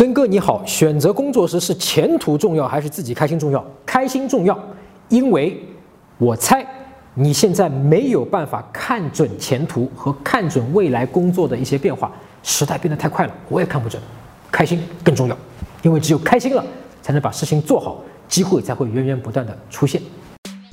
曾哥你好，选择工作时是前途重要还是自己开心重要？开心重要，因为我猜你现在没有办法看准前途和看准未来工作的一些变化，时代变得太快了，我也看不准。开心更重要，因为只有开心了，才能把事情做好，机会才会源源不断的出现。